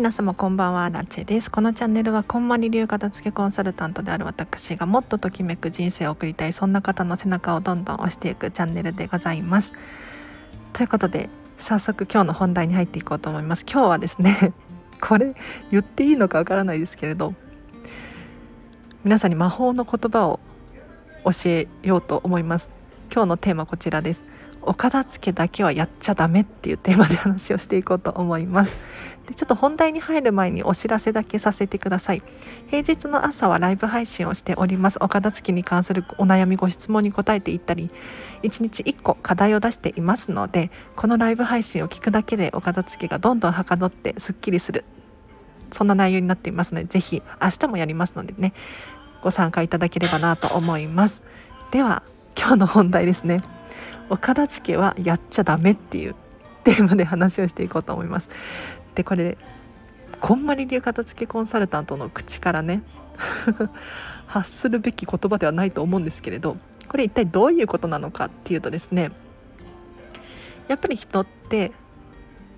皆様こんばんはラチェです。このチャンネルはこんまり流片付けコンサルタントである私がもっとときめく人生を送りたいそんな方の背中をどんどん押していくチャンネルでございます。ということで早速今日の本題に入っていこうと思います。今日はですねこれ言っていいのかわからないですけれど皆さんに魔法の言葉を教えようと思います。今日のテーマこちらです。お片付けだけはやっちゃダメっていうテーマで話をしていこうと思います。でちょっと本題に入る前にお知らせだけさせてください。平日の朝はライブ配信をしております。お片付けに関するお悩みご質問に答えていったり1日1個課題を出していますのでこのライブ配信を聞くだけでお片付けがどんどんはかどってすっきりする。そんな内容になっていますのでぜひ明日もやりますのでねご参加いただければなと思います。では今日の本題ですね。お片付けはやっちゃダメっていうテーマで話をしていこうと思いますでこれこんまり流片付けコンサルタントの口からね 発するべき言葉ではないと思うんですけれどこれ一体どういうことなのかっていうとですねやっぱり人って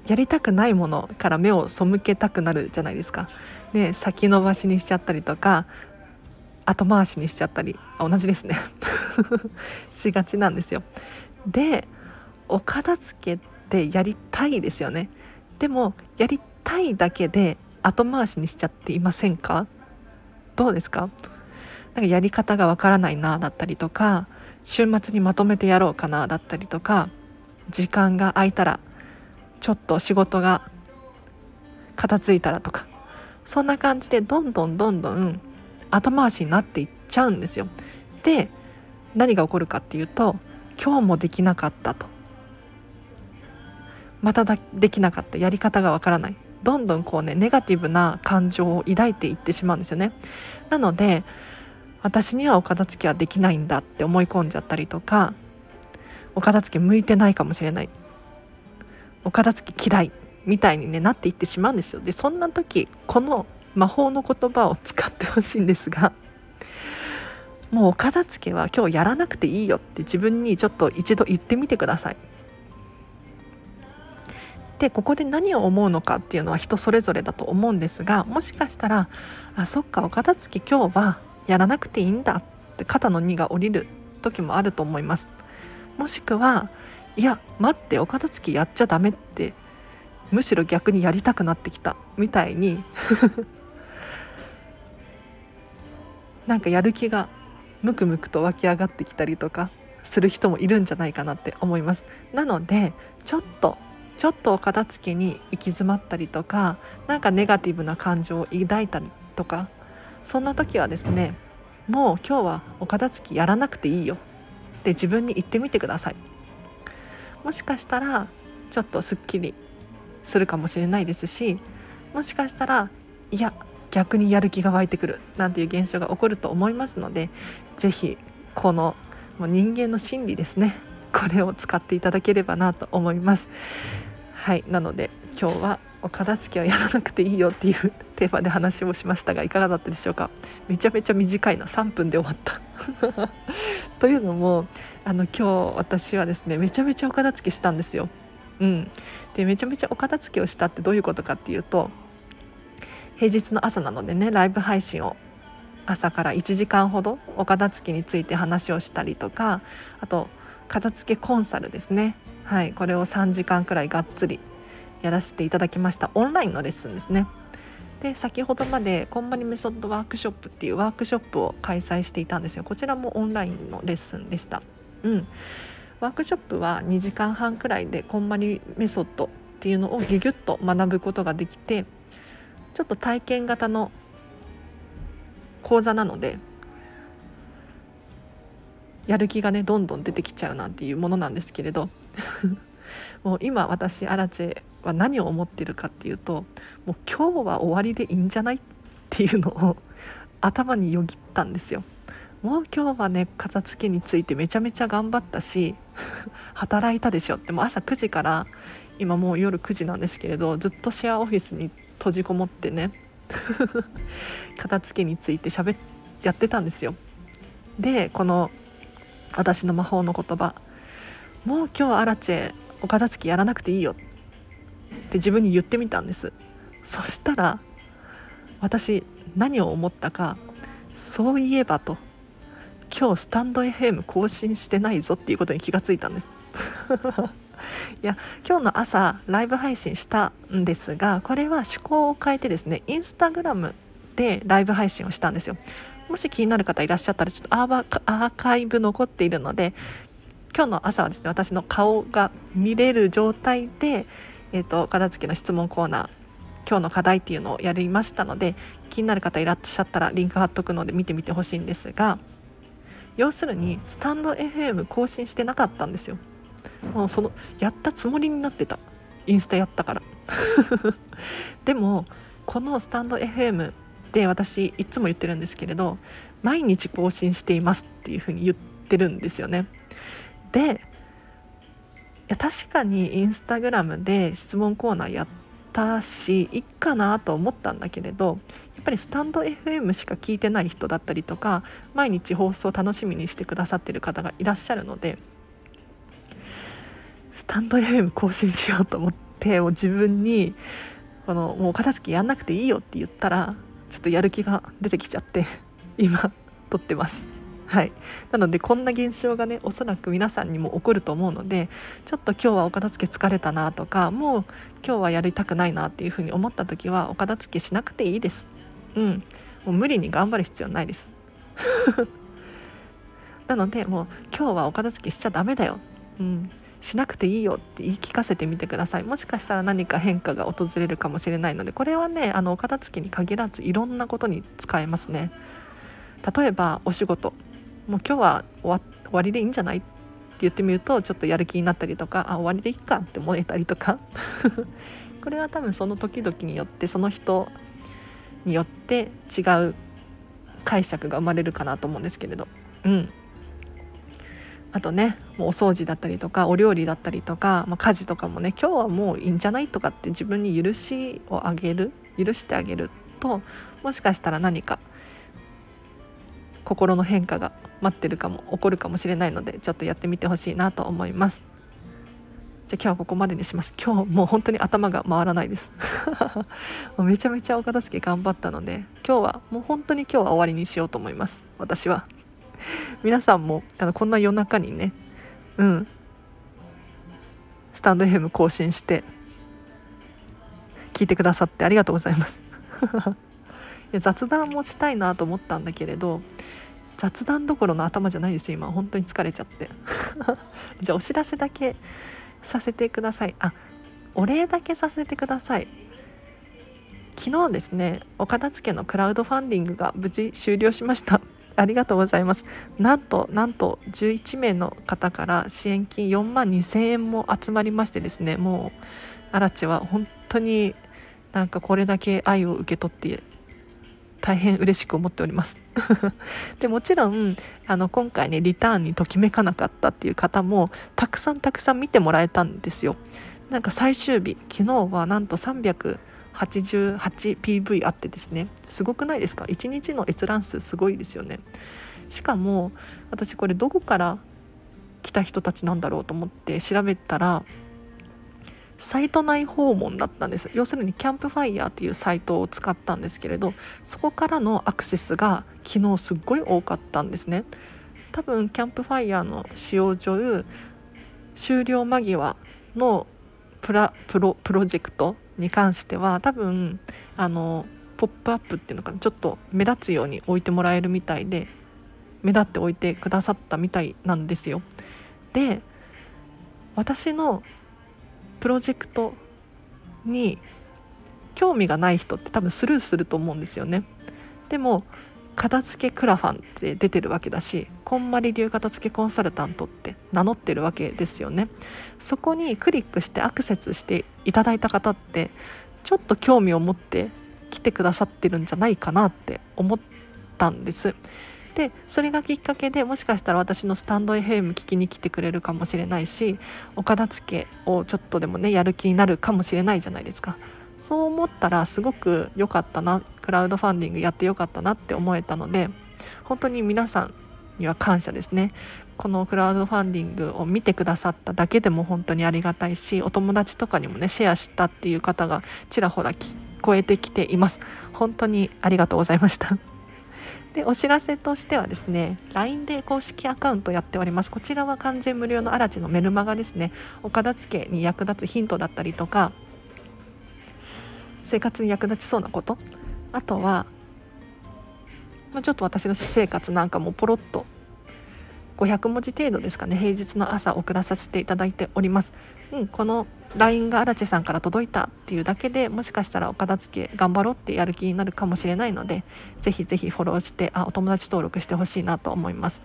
やりたくないものから目を背けたくなるじゃないですか。ね、先延ばしにしちゃったりとか後回しにしちゃったり同じですね しがちなんですよ。でお片付けってやりたいですよね。でもやりたいだけで後回しにしちゃっていませんか？どうですか？なんかやり方がわからないなだったりとか週末にまとめてやろうかなだったりとか時間が空いたらちょっと仕事が片付いたらとかそんな感じでどんどんどんどん後回しになっていっちゃうんですよ。で何が起こるかっていうと今日もできなかったと。またできなかった。やり方がわからない。どんどんこうねネガティブな感情を抱いていってしまうんですよね。なので私にはお片付けはできないんだって思い込んじゃったりとかお片付け向いてないかもしれない。お片付け嫌いみたいに、ね、なっていってしまうんですよ。でそんな時この魔法の言葉を使ってほしいんですがもうお片付けは今日やらなくていいよって自分にちょっと一度言ってみてください。でここで何を思うのかっていうのは人それぞれだと思うんですがもしかしたらあそっかお片付け今日はやらなくていいんだって肩の荷が下りる時もあると思います。もしくはいや待ってお片付けやっちゃダメってむしろ逆にやりたくなってきたみたいになんかやる気がムクムクと湧き上がってきたりとかする人もいるんじゃないかなって思います。なのでちょっとちょっとお片付けに行き詰まったりとか何かネガティブな感情を抱いたりとかそんな時はですねもう今日はお片付けやらなくていいよ。って自分に言ってみてください。もしかしたらちょっとすっきりするかもしれないですしもしかしたらいや逆にやる気が湧いてくるなんていう現象が起こると思いますので是非このもう人間の心理ですねこれを使っていただければなと思います。はいなので今日はお片付けはやらなくていいよっていうテーマで話をしましたがいかがだったでしょうか？めちゃめちゃ短いな3分で終わった。というのもあの今日私はですねめちゃめちゃお片付けしたんですよ。うん、でめちゃめちゃお片付けをしたってどういうことかっていうと平日の朝なのでねライブ配信を朝から1時間ほどお片付けについて話をしたりとかあと片付けコンサルですね。はいこれを3時間くらいがっつりやらせていただきました。オンラインのレッスンですね。で先ほどまでこんまりメソッドワークショップっていうワークショップを開催していたんですよ。こちらもオンラインのレッスンでした。うん。ワークショップは2時間半くらいでこんまりメソッドっていうのをギュギュッと学ぶことができてちょっと体験型の講座なのでやる気がねどんどん出てきちゃうなんていうものなんですけれど もう今私アラチェは何を思ってるかっていうともう今日は終わりでいいんじゃないっていうのを 頭によぎったんですよ。もう今日はね片付けについてめちゃめちゃ頑張ったし 働いたでしょってもう朝9時から今もう夜9時なんですけれどずっとシェアオフィスに閉じこもってね。片付けについてしゃべやってたんですよ。でこの私の魔法の言葉「もう今日アラチェお片付けやらなくていいよ」って自分に言ってみたんです。そしたら私何を思ったかそういえばと今日スタンド FM 更新してないぞっていうことに気がついたんです。いや今日の朝ライブ配信したんですがこれは趣向を変えてですねインスタグラムでライブ配信をしたんですよ。もし気になる方いらっしゃったらちょっとアーカイブ残っているので今日の朝はですね私の顔が見れる状態で、えーと、片付けの質問コーナー今日の課題っていうのをやりましたので気になる方いらっしゃったらリンク貼っとくので見てみてほしいんですが要するにスタンド FM 更新してなかったんですよ。もうそのやったつもりになってた。インスタやったから。でもこのスタンド FM で私いつも言ってるんですけれど毎日更新していますっていうふうに言ってるんですよね。でいや確かにインスタグラムで質問コーナーやったしいっかなと思ったんだけれどやっぱりスタンド FM しか聞いてない人だったりとか毎日放送楽しみにしてくださってる方がいらっしゃるのでスタンド FM 更新しようと思ってもう自分にこのもう片付けやんなくていいよって言ったらちょっとやる気が出てきちゃって 今撮ってます。はい、なのでこんな現象がねおそらく皆さんにも起こると思うのでちょっと今日はお片付け疲れたなとかもう今日はやりたくないなっていうふうに思った時はお片付けしなくていいです。うん、もう無理に頑張る必要ないです。なのでもう今日はお片付けしちゃダメだよ。うんしなくていいよって言い聞かせてみてください。もしかしたら何か変化が訪れるかもしれないのでこれはねあのお片付けに限らずいろんなことに使えますね。例えばお仕事。もう今日は終わりでいいんじゃないって言ってみるとちょっとやる気になったりとかあ終わりでいいかって思えたりとか。これは多分その時々によってその人によって違う解釈が生まれるかなと思うんですけれど。うん。あとねもうお掃除だったりとかお料理だったりとか、まあ、家事とかもね今日はもういいんじゃないとかって自分に許しをあげる許してあげるともしかしたら何か心の変化が待ってるかも起こるかもしれないのでちょっとやってみてほしいなと思います。じゃあ今日はここまでにします。今日もう本当に頭が回らないです。めちゃめちゃお片付け頑張ったので今日はもう本当に今日は終わりにしようと思います。私は。皆さんもあのこんな夜中にねうん。スタンド FM 更新して聞いてくださってありがとうございます。や雑談もしたいなと思ったんだけれど雑談どころの頭じゃないです今。本当に疲れちゃって。じゃあお知らせだけさせてください。あお礼だけさせてください。昨日ですねお片付けのクラウドファンディングが無事終了しました。ありがとうございます。なんとなんと11名の方から支援金4万2000円も集まりましてですねもうアラチは本当になんかこれだけ愛を受け取って大変嬉しく思っております。でもちろんあの今回ねリターンにときめかなかったっていう方もたくさんたくさん見てもらえたんですよ。なんか最終日昨日はなんと 88PV あってですねすごくないですか？1日の閲覧数すごいですよね。しかも私これどこから来た人たちなんだろうと思って調べたらサイト内訪問だったんです。要するにキャンプファイヤーっていうサイトを使ったんですけれどそこからのアクセスが昨日すっごい多かったんですね。多分キャンプファイヤーの使用上終了間際のプラプロプロジェクトに関しては多分あのポップアップっていうのかなちょっと目立つように置いてもらえるみたいで目立って置いてくださったみたいなんですよ。で私のプロジェクトに興味がない人って多分スルーすると思うんですよね。でも片付けクラファンって出てるわけだしこんまり流片付けコンサルタントって名乗ってるわけですよね。そこにクリックしてアクセスしていただいた方ってちょっと興味を持って来てくださってるんじゃないかなって思ったんです。でそれがきっかけでもしかしたら私のスタンド FM 聞きに来てくれるかもしれないしお片付けをちょっとでもねやる気になるかもしれないじゃないですか。そう思ったらすごく良かったなクラウドファンディングやってよかったなって思えたので本当に皆さんには感謝ですね。このクラウドファンディングを見てくださっただけでも本当にありがたいしお友達とかにもねシェアしたっていう方がちらほら超えてきています。本当にありがとうございました。でお知らせとしてはですね LINE で公式アカウントやっております。こちらは完全無料のアラチのメルマガですね。お片付けに役立つヒントだったりとか生活に役立ちそうなこと。あとは、まあ、ちょっと私の私生活なんかもポロッと500文字程度ですかね。平日の朝送らさせていただいております、うん、この LINE が荒地さんから届いたっていうだけでもしかしたらお片付け頑張ろうってやる気になるかもしれないのでぜひぜひフォローしてあお友達登録してほしいなと思います。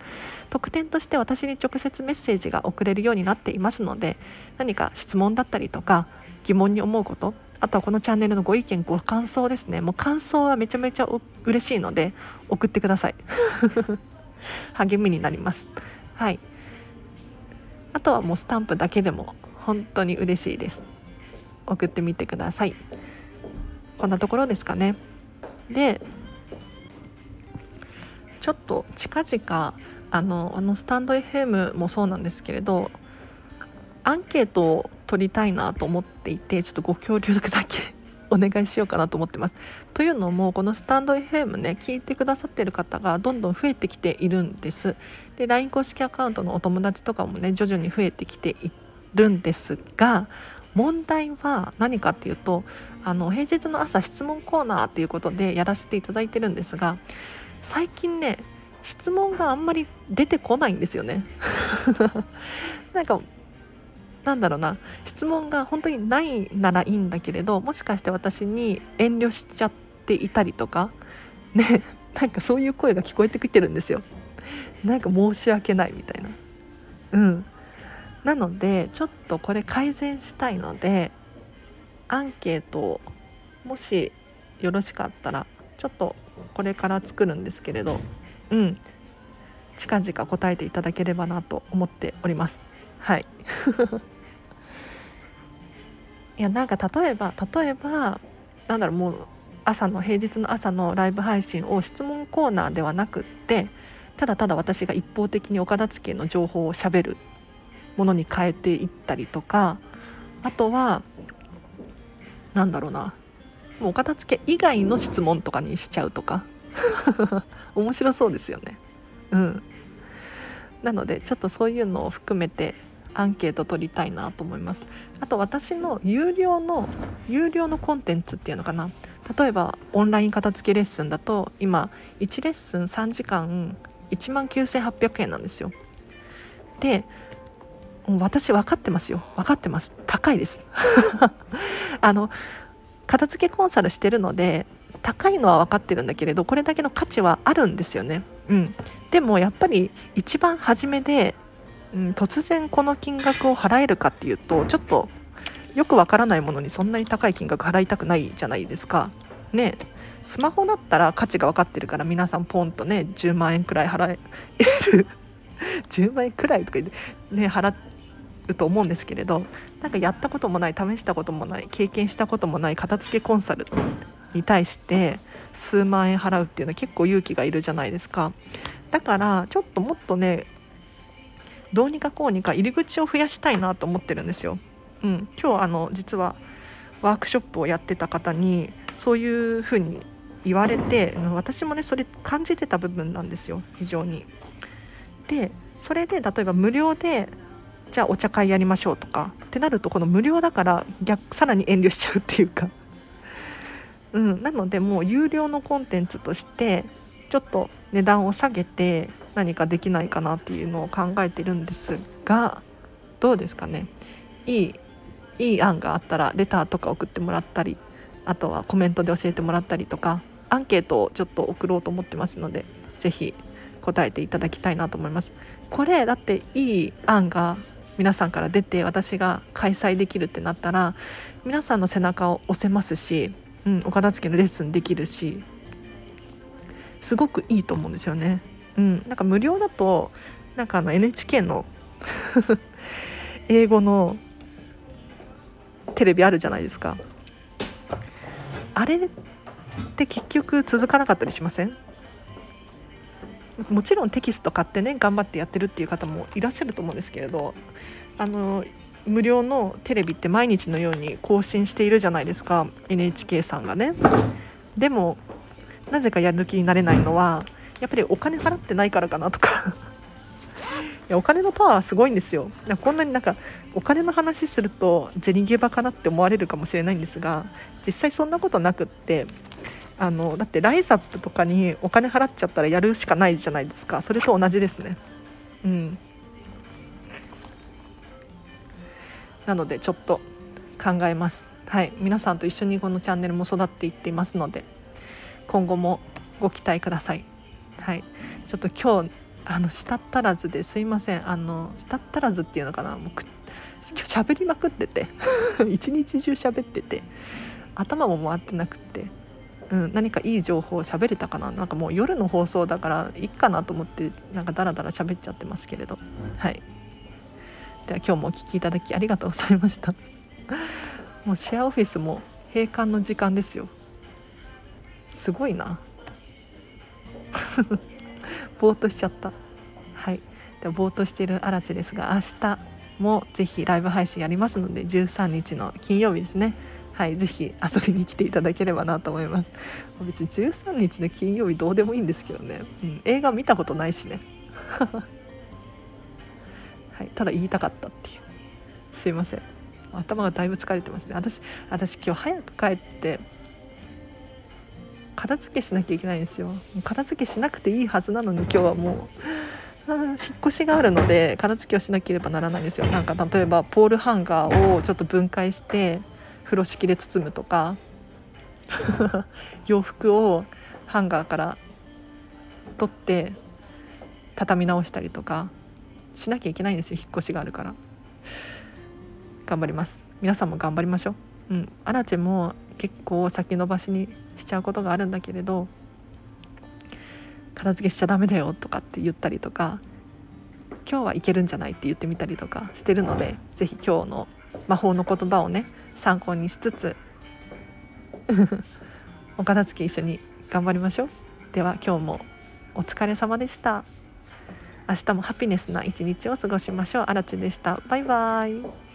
特典として私に直接メッセージが送れるようになっていますので何か質問だったりとか疑問に思うことあとはこのチャンネルのご意見ご感想ですね。もう感想はめちゃめちゃ嬉しいので送ってください。励みになります。はい。あとはもうスタンプだけでも本当に嬉しいです。送ってみてください。こんなところですかね。でちょっと近々あのあのスタンド FM もそうなんですけれどアンケートを取りたいなと思っていてちょっとご協力だけお願いしようかなと思ってます。というのもこのスタンド FM ね聞いてくださってる方がどんどん増えてきているんです。で LINE 公式アカウントのお友達とかもね徐々に増えてきているんですが問題は何かっていうとあの平日の朝質問コーナーっていうことでやらせていただいてるんですが最近ね質問があんまり出てこないんですよね。なんかなんだろうな質問が本当にないならいいんだけれどもしかして私に遠慮しちゃっていたりとかね なんかそういう声が聞こえてきてるんですよ。なんか申し訳ないみたいな。うん。なのでちょっとこれ改善したいのでアンケートをもしよろしかったらちょっとこれから作るんですけれどうん。近々答えていただければなと思っております。はい。いやなんか例えば例えばなんだろうもう朝の平日の朝のライブ配信を質問コーナーではなくってただただ私が一方的にお片付の情報をしゃべるものに変えていったりとかあとはなんだろうなもうお片付以外の質問とかにしちゃうとか。面白そうですよね。うん。なのでちょっとそういうのを含めてアンケート取りたいなと思います。あと私の有料の有料のコンテンツっていうのかな。例えばオンライン片付けレッスンだと今1レッスン3時間1万9800円なんですよ。で私分かってますよ。分かってます。高いです。あの片付けコンサルしてるので高いのは分かってるんだけれどこれだけの価値はあるんですよね。うん。でもやっぱり一番初めでうん、突然この金額を払えるかっていうとちょっとよくわからないものにそんなに高い金額払いたくないじゃないですか。ね。スマホだったら価値が分かってるから皆さんポンとね10万円くらい払える。10万円くらいとか言ってね払うと思うんですけれどなんかやったこともない試したこともない経験したこともない片付けコンサルに対して数万円払うっていうのは結構勇気がいるじゃないですか。だからちょっともっとねどうにかこうにか入り口を増やしたいなと思ってるんですよ。うん、今日あの実はワークショップをやってた方にそういうふうに言われて私もねそれ感じてた部分なんですよ非常に。でそれで例えば無料でじゃあお茶会やりましょうとかってなるとこの無料だから逆さらに遠慮しちゃうっていうか、うん、なのでもう有料のコンテンツとしてちょっと値段を下げて何かできないかなっていうのを考えてるんですがどうですかね？いいいい案があったらレターとか送ってもらったりあとはコメントで教えてもらったりとかアンケートをちょっと送ろうと思ってますので是非答えていただきたいなと思います。これだっていい案が皆さんから出て私が開催できるってなったら皆さんの背中を押せますし、うん、お片付けのレッスンできるしすごくいいと思うんですよね。うん、なんか無料だとなんかあの NHK の 英語のテレビあるじゃないですか。あれって結局続かなかったりしません？もちろんテキスト買ってね頑張ってやってるっていう方もいらっしゃると思うんですけれどあの無料のテレビって毎日のように更新しているじゃないですか。NHK さんがね。でもなぜかやる気になれないのはやっぱりお金払ってないからかなとか。いやお金のパワーすごいんですよ。こんなになんかお金の話すると銭ゲバかなって思われるかもしれないんですが実際そんなことなくってあのだってライザップとかにお金払っちゃったらやるしかないじゃないですか。それと同じですね。うん。なのでちょっと考えます。はい。皆さんと一緒にこのチャンネルも育っていっていますので。今後もご期待ください。はい。ちょっと今日あの舌足らずですいません。あの舌足らずっていうのかな。もう今日喋りまくってて。一日中喋ってて。頭も回ってなくって。うん、何かいい情報を喋れたかな。なんかもう夜の放送だからいいかなと思ってなんかダラダラ喋っちゃってますけれど。はい。では今日もお聴きいただきありがとうございました。もうシェアオフィスも閉館の時間ですよすごいな。ぼーっとしちゃった。はい。でぼーっとしている荒地ですが明日もぜひライブ配信やりますので13日の金曜日ですね。はい。ぜひ遊びに来ていただければなと思います。別に13日の金曜日どうでもいいんですけどね、うん、映画見たことないしね。はい、ただ言いたかったっていう。すいません。頭がだいぶ疲れてますね。私私今日早く帰って片付けしなきゃいけないんですよ。片付けしなくていいはずなのに今日はもう。引っ越しがあるので片付けをしなければならないんですよ。なんか例えばポールハンガーをちょっと分解して風呂敷で包むとか。洋服をハンガーから取って畳み直したりとか。しなきゃいけないんですよ引っ越しがあるから。頑張ります。皆さんも頑張りましょう。うん。アラチェも結構先延ばしにしちゃうことがあるんだけれど片付けしちゃダメだよとかって言ったりとか今日はいけるんじゃないって言ってみたりとかしてるので是非今日の魔法の言葉をね参考にしつつ お片付け一緒に頑張りましょう。では今日もお疲れ様でした。明日もハピネスな一日を過ごしましょう。あらちでした。バイバイ